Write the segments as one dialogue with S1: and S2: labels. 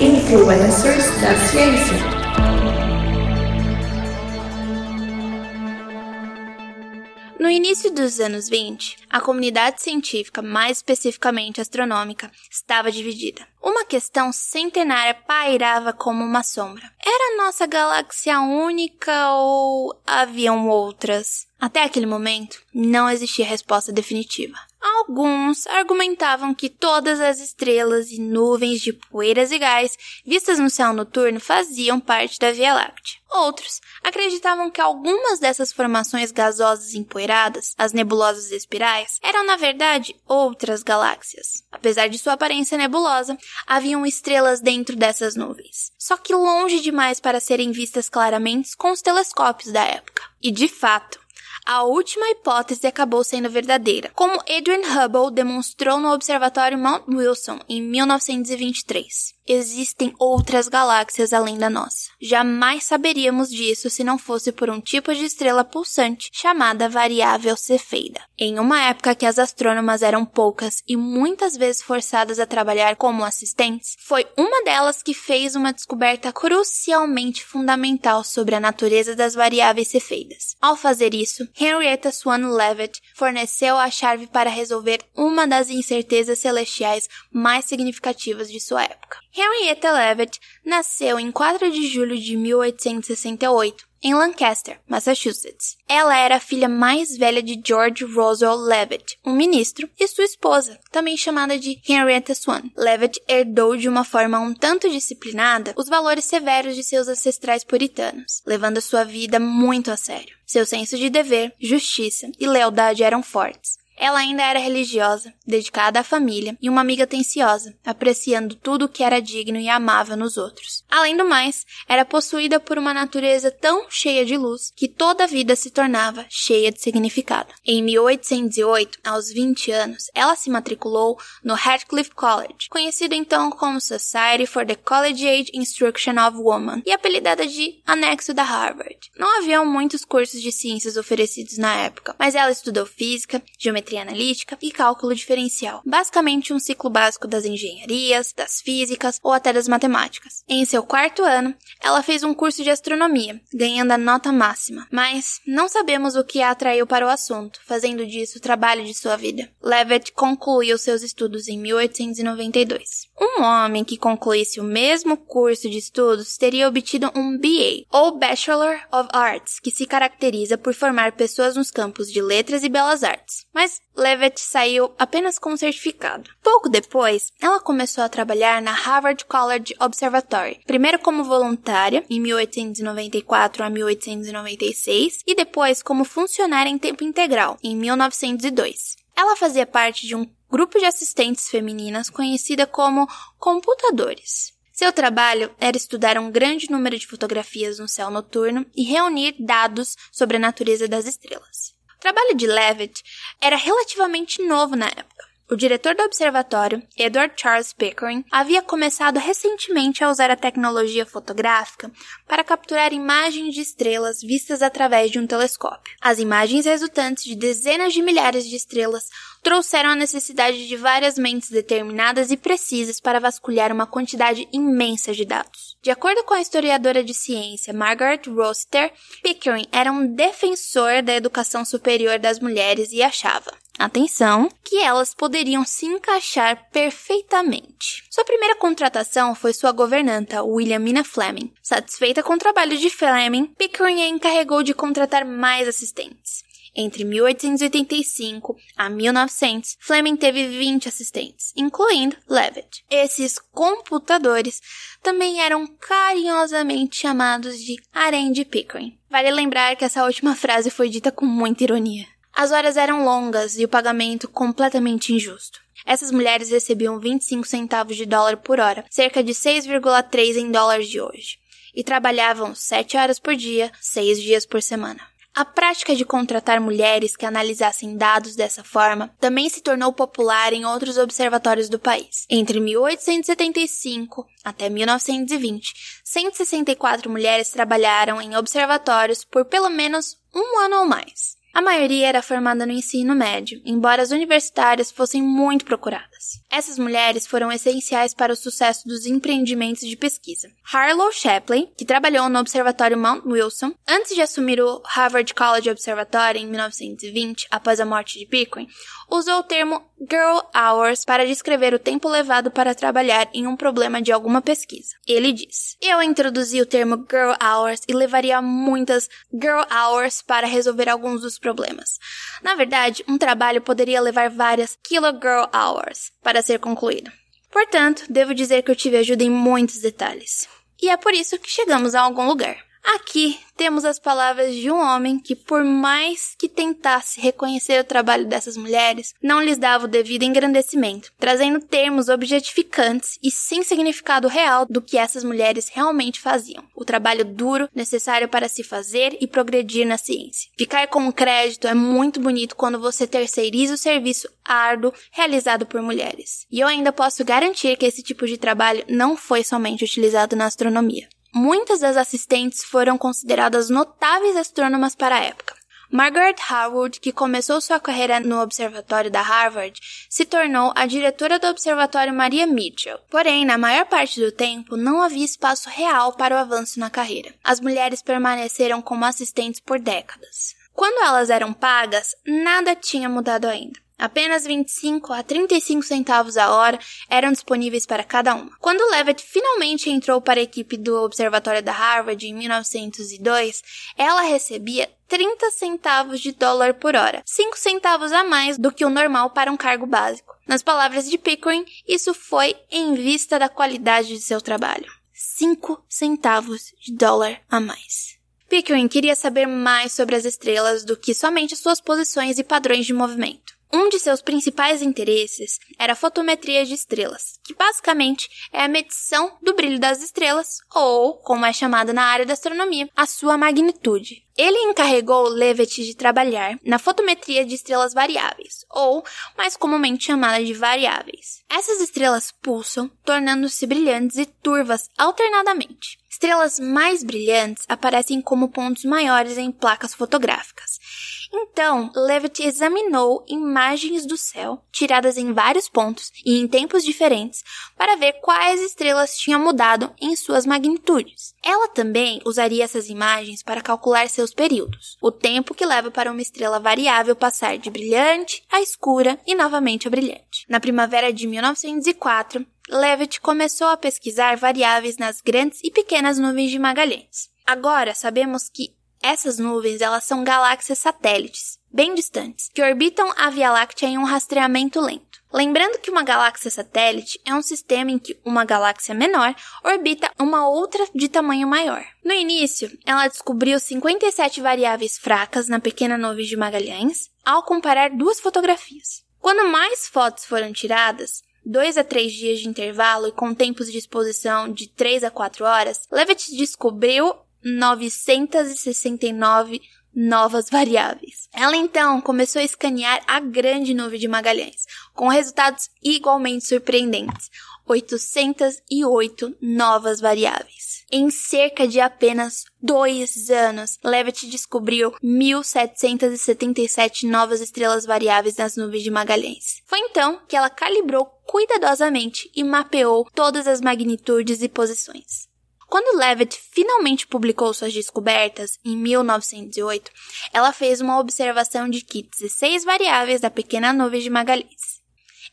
S1: Influencers da Ciência.
S2: No início dos anos 20, a comunidade científica, mais especificamente astronômica, estava dividida. Uma questão centenária pairava como uma sombra. Era nossa galáxia única ou haviam outras? Até aquele momento, não existia resposta definitiva. Alguns argumentavam que todas as estrelas e nuvens de poeiras e gás vistas no céu noturno faziam parte da Via Láctea. Outros acreditavam que algumas dessas formações gasosas empoeiradas, as nebulosas espirais, eram na verdade outras galáxias. Apesar de sua aparência nebulosa, haviam estrelas dentro dessas nuvens, só que longe demais para serem vistas claramente com os telescópios da época. E de fato, a última hipótese acabou sendo verdadeira, como Edwin Hubble demonstrou no Observatório Mount Wilson em 1923 existem outras galáxias além da nossa. Jamais saberíamos disso se não fosse por um tipo de estrela pulsante chamada variável Cefeida. Em uma época que as astrônomas eram poucas e muitas vezes forçadas a trabalhar como assistentes, foi uma delas que fez uma descoberta crucialmente fundamental sobre a natureza das variáveis Cefeidas. Ao fazer isso, Henrietta Swan Leavitt forneceu a chave para resolver uma das incertezas celestiais mais significativas de sua época. Henrietta Leavitt nasceu em 4 de julho de 1868 em Lancaster, Massachusetts. Ela era a filha mais velha de George Roswell Leavitt, um ministro, e sua esposa, também chamada de Henrietta Swan. Leavitt herdou de uma forma um tanto disciplinada os valores severos de seus ancestrais puritanos, levando sua vida muito a sério. Seu senso de dever, justiça e lealdade eram fortes. Ela ainda era religiosa, dedicada à família e uma amiga atenciosa, apreciando tudo o que era digno e amável nos outros. Além do mais, era possuída por uma natureza tão cheia de luz que toda a vida se tornava cheia de significado. Em 1808, aos 20 anos, ela se matriculou no Radcliffe College, conhecido então como Society for the Collegiate Instruction of Women e apelidada de Anexo da Harvard. Não haviam muitos cursos de ciências oferecidos na época, mas ela estudou física, geometria geometria analítica e cálculo diferencial, basicamente um ciclo básico das engenharias, das físicas ou até das matemáticas. Em seu quarto ano, ela fez um curso de astronomia, ganhando a nota máxima, mas não sabemos o que a atraiu para o assunto, fazendo disso o trabalho de sua vida. Levitt concluiu seus estudos em 1892. Um homem que concluísse o mesmo curso de estudos teria obtido um BA, ou Bachelor of Arts, que se caracteriza por formar pessoas nos campos de letras e belas artes. Mas Levitt saiu apenas com um certificado. Pouco depois, ela começou a trabalhar na Harvard College Observatory, primeiro como voluntária, em 1894 a 1896, e depois como funcionária em tempo integral, em 1902. Ela fazia parte de um grupo de assistentes femininas conhecida como computadores. Seu trabalho era estudar um grande número de fotografias no céu noturno e reunir dados sobre a natureza das estrelas. O trabalho de Levitt era relativamente novo na época. O diretor do observatório, Edward Charles Pickering, havia começado recentemente a usar a tecnologia fotográfica para capturar imagens de estrelas vistas através de um telescópio. As imagens resultantes de dezenas de milhares de estrelas trouxeram a necessidade de várias mentes determinadas e precisas para vasculhar uma quantidade imensa de dados. De acordo com a historiadora de ciência Margaret Rossiter, Pickering era um defensor da educação superior das mulheres e achava atenção, que elas poderiam se encaixar perfeitamente. Sua primeira contratação foi sua governanta, Williamina Fleming. Satisfeita com o trabalho de Fleming, Pickering a encarregou de contratar mais assistentes. Entre 1885 a 1900, Fleming teve 20 assistentes, incluindo Levitt. Esses computadores também eram carinhosamente chamados de harém de Pickering. Vale lembrar que essa última frase foi dita com muita ironia. As horas eram longas e o pagamento completamente injusto. Essas mulheres recebiam 25 centavos de dólar por hora, cerca de 6,3 em dólares de hoje, e trabalhavam 7 horas por dia, 6 dias por semana. A prática de contratar mulheres que analisassem dados dessa forma também se tornou popular em outros observatórios do país. Entre 1875 até 1920, 164 mulheres trabalharam em observatórios por pelo menos um ano ou mais. A maioria era formada no ensino médio, embora as universitárias fossem muito procuradas. Essas mulheres foram essenciais para o sucesso dos empreendimentos de pesquisa. Harlow Shapley, que trabalhou no Observatório Mount Wilson, antes de assumir o Harvard College Observatory em 1920, após a morte de Pickering, usou o termo Girl Hours para descrever o tempo levado para trabalhar em um problema de alguma pesquisa. Ele diz: Eu introduzi o termo Girl Hours e levaria muitas Girl Hours para resolver alguns dos problemas. Na verdade, um trabalho poderia levar várias Kilogirl Hours para ser concluído. Portanto, devo dizer que eu tive ajuda em muitos detalhes. E é por isso que chegamos a algum lugar. Aqui temos as palavras de um homem que, por mais que tentasse reconhecer o trabalho dessas mulheres, não lhes dava o devido engrandecimento, trazendo termos objetificantes e sem significado real do que essas mulheres realmente faziam. O trabalho duro necessário para se fazer e progredir na ciência. Ficar com crédito é muito bonito quando você terceiriza o serviço árduo realizado por mulheres. E eu ainda posso garantir que esse tipo de trabalho não foi somente utilizado na astronomia. Muitas das assistentes foram consideradas notáveis astrônomas para a época. Margaret Harwood, que começou sua carreira no observatório da Harvard, se tornou a diretora do observatório Maria Mitchell. Porém, na maior parte do tempo, não havia espaço real para o avanço na carreira. As mulheres permaneceram como assistentes por décadas. Quando elas eram pagas, nada tinha mudado ainda. Apenas 25 a 35 centavos a hora eram disponíveis para cada uma. Quando Levitt finalmente entrou para a equipe do Observatório da Harvard em 1902, ela recebia 30 centavos de dólar por hora, 5 centavos a mais do que o normal para um cargo básico. Nas palavras de Pickering, isso foi em vista da qualidade de seu trabalho. 5 centavos de dólar a mais. Pickering queria saber mais sobre as estrelas do que somente suas posições e padrões de movimento. Um de seus principais interesses era a fotometria de estrelas, que basicamente é a medição do brilho das estrelas, ou, como é chamada na área da astronomia, a sua magnitude. Ele encarregou Leavitt de trabalhar na fotometria de estrelas variáveis, ou mais comumente chamada de variáveis. Essas estrelas pulsam, tornando-se brilhantes e turvas alternadamente. Estrelas mais brilhantes aparecem como pontos maiores em placas fotográficas então, Levitt examinou imagens do céu, tiradas em vários pontos e em tempos diferentes, para ver quais estrelas tinham mudado em suas magnitudes. Ela também usaria essas imagens para calcular seus períodos, o tempo que leva para uma estrela variável passar de brilhante a escura e novamente a brilhante. Na primavera de 1904, Levitt começou a pesquisar variáveis nas grandes e pequenas nuvens de Magalhães. Agora sabemos que essas nuvens, elas são galáxias satélites, bem distantes, que orbitam a Via Láctea em um rastreamento lento. Lembrando que uma galáxia satélite é um sistema em que uma galáxia menor orbita uma outra de tamanho maior. No início, ela descobriu 57 variáveis fracas na pequena nuvem de Magalhães ao comparar duas fotografias. Quando mais fotos foram tiradas, dois a três dias de intervalo e com tempos de exposição de 3 a 4 horas, Levitt descobriu 969 novas variáveis. Ela então começou a escanear a grande nuvem de Magalhães, com resultados igualmente surpreendentes. 808 novas variáveis. Em cerca de apenas dois anos, Levitt descobriu 1.777 novas estrelas variáveis nas nuvens de Magalhães. Foi então que ela calibrou cuidadosamente e mapeou todas as magnitudes e posições. Quando Levitt finalmente publicou suas descobertas, em 1908, ela fez uma observação de que 16 variáveis da pequena nuvem de Magalhães.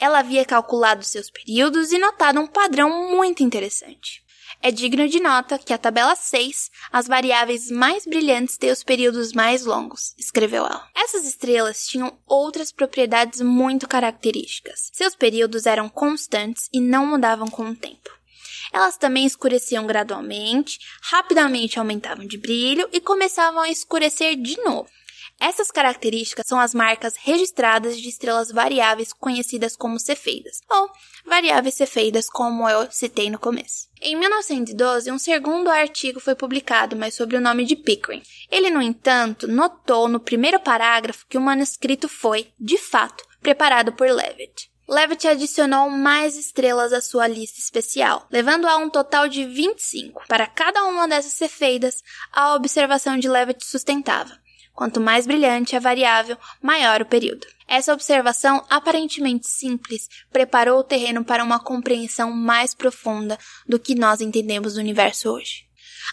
S2: Ela havia calculado seus períodos e notado um padrão muito interessante. É digno de nota que a tabela 6, as variáveis mais brilhantes têm os períodos mais longos, escreveu ela. Essas estrelas tinham outras propriedades muito características. Seus períodos eram constantes e não mudavam com o tempo. Elas também escureciam gradualmente, rapidamente aumentavam de brilho e começavam a escurecer de novo. Essas características são as marcas registradas de estrelas variáveis conhecidas como cefeidas, ou variáveis cefeidas, como eu citei no começo. Em 1912, um segundo artigo foi publicado, mas sob o nome de Pickering. Ele, no entanto, notou no primeiro parágrafo que o manuscrito foi, de fato, preparado por Levitt. Levitt adicionou mais estrelas à sua lista especial, levando a um total de 25. Para cada uma dessas cefeidas, a observação de Levitt sustentava. Quanto mais brilhante a variável, maior o período. Essa observação aparentemente simples preparou o terreno para uma compreensão mais profunda do que nós entendemos do universo hoje.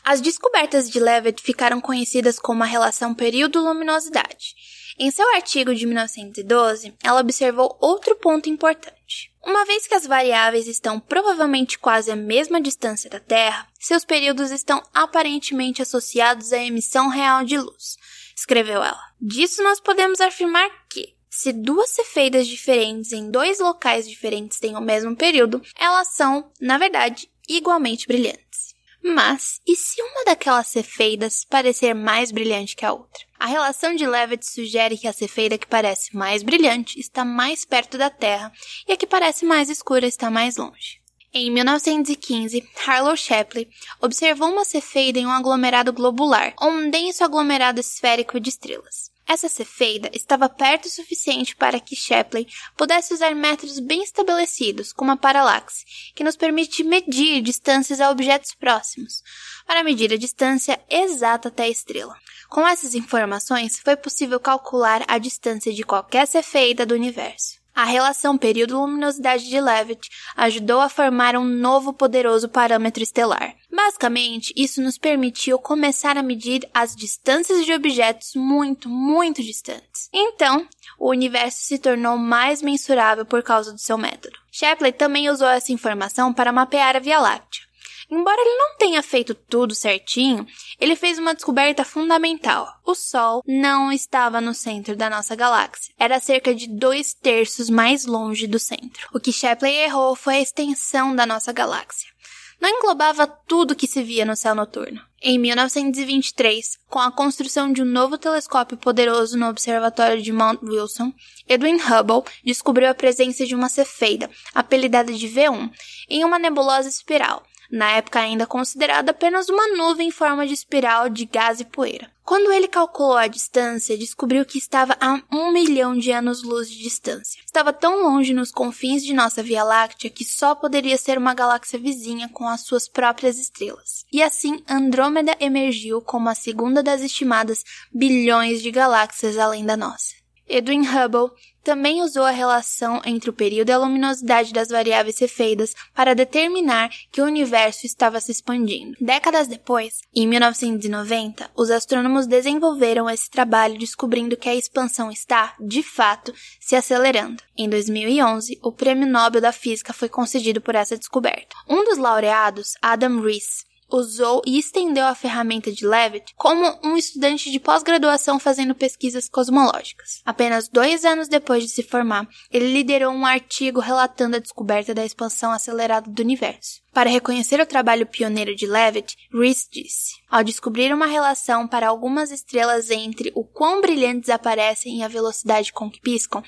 S2: As descobertas de Leavitt ficaram conhecidas como a relação período-luminosidade. Em seu artigo de 1912, ela observou outro ponto importante. Uma vez que as variáveis estão provavelmente quase à mesma distância da Terra, seus períodos estão aparentemente associados à emissão real de luz, escreveu ela. Disso nós podemos afirmar que, se duas cefeidas diferentes em dois locais diferentes têm o mesmo período, elas são, na verdade, igualmente brilhantes. Mas, e se uma daquelas cefeidas parecer mais brilhante que a outra? A relação de Levitt sugere que a cefeida que parece mais brilhante está mais perto da Terra e a que parece mais escura está mais longe. Em 1915, Harlow Shapley observou uma cefeida em um aglomerado globular, ou um denso aglomerado esférico de estrelas. Essa cefeida estava perto o suficiente para que Shapley pudesse usar métodos bem estabelecidos, como a paralaxe, que nos permite medir distâncias a objetos próximos, para medir a distância exata até a estrela. Com essas informações, foi possível calcular a distância de qualquer cefeida do universo. A relação período-luminosidade de Leavitt ajudou a formar um novo poderoso parâmetro estelar. Basicamente, isso nos permitiu começar a medir as distâncias de objetos muito, muito distantes. Então, o universo se tornou mais mensurável por causa do seu método. Shapley também usou essa informação para mapear a Via Láctea. Embora ele não tenha feito tudo certinho, ele fez uma descoberta fundamental. O Sol não estava no centro da nossa galáxia. Era cerca de dois terços mais longe do centro. O que Shapley errou foi a extensão da nossa galáxia não englobava tudo que se via no céu noturno. Em 1923, com a construção de um novo telescópio poderoso no observatório de Mount Wilson, Edwin Hubble descobriu a presença de uma cefeida, apelidada de V1, em uma nebulosa espiral, na época ainda considerada apenas uma nuvem em forma de espiral de gás e poeira. Quando ele calculou a distância, descobriu que estava a um milhão de anos-luz de distância. Estava tão longe nos confins de nossa Via Láctea que só poderia ser uma galáxia vizinha com as suas próprias estrelas. E assim, Andrômeda emergiu como a segunda das estimadas bilhões de galáxias além da nossa. Edwin Hubble também usou a relação entre o período e a luminosidade das variáveis cefeidas para determinar que o universo estava se expandindo. Décadas depois, em 1990, os astrônomos desenvolveram esse trabalho descobrindo que a expansão está, de fato, se acelerando. Em 2011, o Prêmio Nobel da Física foi concedido por essa descoberta. Um dos laureados, Adam Rees, usou e estendeu a ferramenta de Levitt como um estudante de pós-graduação fazendo pesquisas cosmológicas. Apenas dois anos depois de se formar, ele liderou um artigo relatando a descoberta da expansão acelerada do universo. Para reconhecer o trabalho pioneiro de Levitt, Rees disse: Ao descobrir uma relação para algumas estrelas entre o quão brilhantes aparecem e a velocidade com que piscam,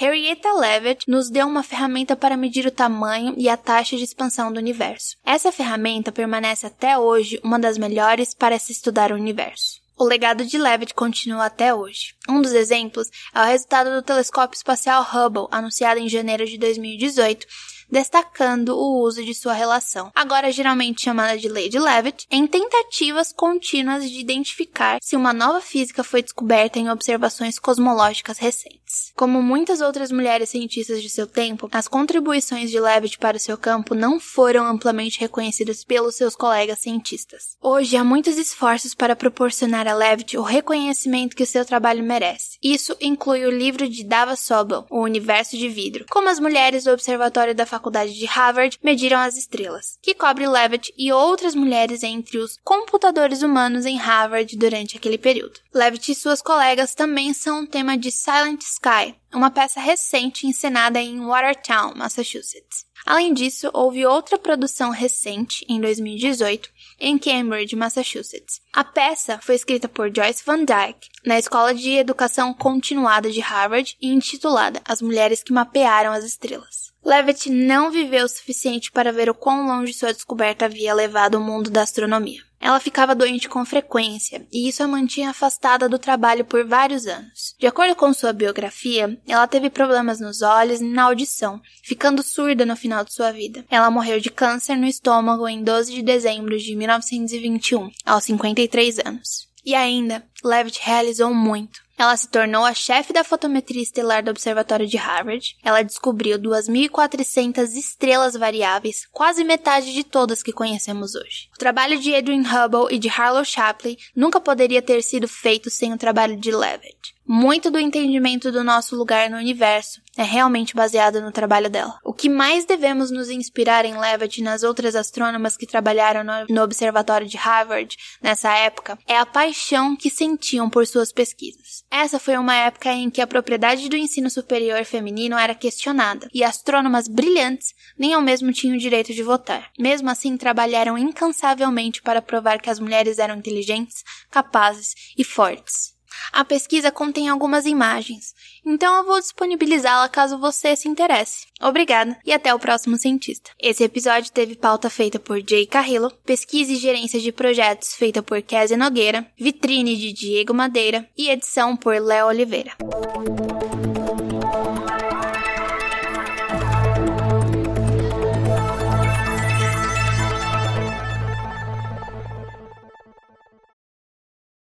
S2: Henrietta Leavitt nos deu uma ferramenta para medir o tamanho e a taxa de expansão do universo. Essa ferramenta permanece até hoje uma das melhores para se estudar o universo. O legado de Leavitt continua até hoje. Um dos exemplos é o resultado do telescópio espacial Hubble, anunciado em janeiro de 2018, destacando o uso de sua relação, agora geralmente chamada de Lei de Leavitt, em tentativas contínuas de identificar se uma nova física foi descoberta em observações cosmológicas recentes. Como muitas outras mulheres cientistas de seu tempo, as contribuições de Leavitt para o seu campo não foram amplamente reconhecidas pelos seus colegas cientistas. Hoje há muitos esforços para proporcionar a Leavitt o reconhecimento que seu trabalho merece. Isso inclui o livro de Dava Sobel, O Universo de Vidro, como as mulheres do Observatório da de Harvard mediram as estrelas, que cobre Leavitt e outras mulheres entre os computadores humanos em Harvard durante aquele período. Leavitt e suas colegas também são um tema de Silent Sky, uma peça recente encenada em Watertown, Massachusetts. Além disso, houve outra produção recente, em 2018, em Cambridge, Massachusetts. A peça foi escrita por Joyce Van Dyke na Escola de Educação Continuada de Harvard e intitulada As Mulheres que Mapearam as Estrelas. Levitt não viveu o suficiente para ver o quão longe sua descoberta havia levado o mundo da astronomia. Ela ficava doente com frequência, e isso a mantinha afastada do trabalho por vários anos. De acordo com sua biografia, ela teve problemas nos olhos e na audição, ficando surda no final de sua vida. Ela morreu de câncer no estômago em 12 de dezembro de 1921, aos 53 anos. E ainda, Leavitt realizou muito. Ela se tornou a chefe da fotometria estelar do Observatório de Harvard. Ela descobriu 2.400 estrelas variáveis, quase metade de todas que conhecemos hoje. O trabalho de Edwin Hubble e de Harlow Shapley nunca poderia ter sido feito sem o trabalho de Leavitt. Muito do entendimento do nosso lugar no universo é realmente baseado no trabalho dela. O que mais devemos nos inspirar em Leavitt e nas outras astrônomas que trabalharam no, Observatório de Harvard nessa época é a paixão que sentiam por suas pesquisas. Essa foi uma época em que a propriedade do ensino superior feminino era questionada e astrônomas brilhantes nem ao mesmo tinham o direito de votar. Mesmo assim, trabalharam incansavelmente para provar que as mulheres eram inteligentes, capazes e fortes. A pesquisa contém algumas imagens, então eu vou disponibilizá-la caso você se interesse. Obrigada e até o próximo cientista. Esse episódio teve pauta feita por Jay Carrillo, pesquisa e gerência de projetos feita por Kézia Nogueira, vitrine de Diego Madeira e edição por Léo Oliveira.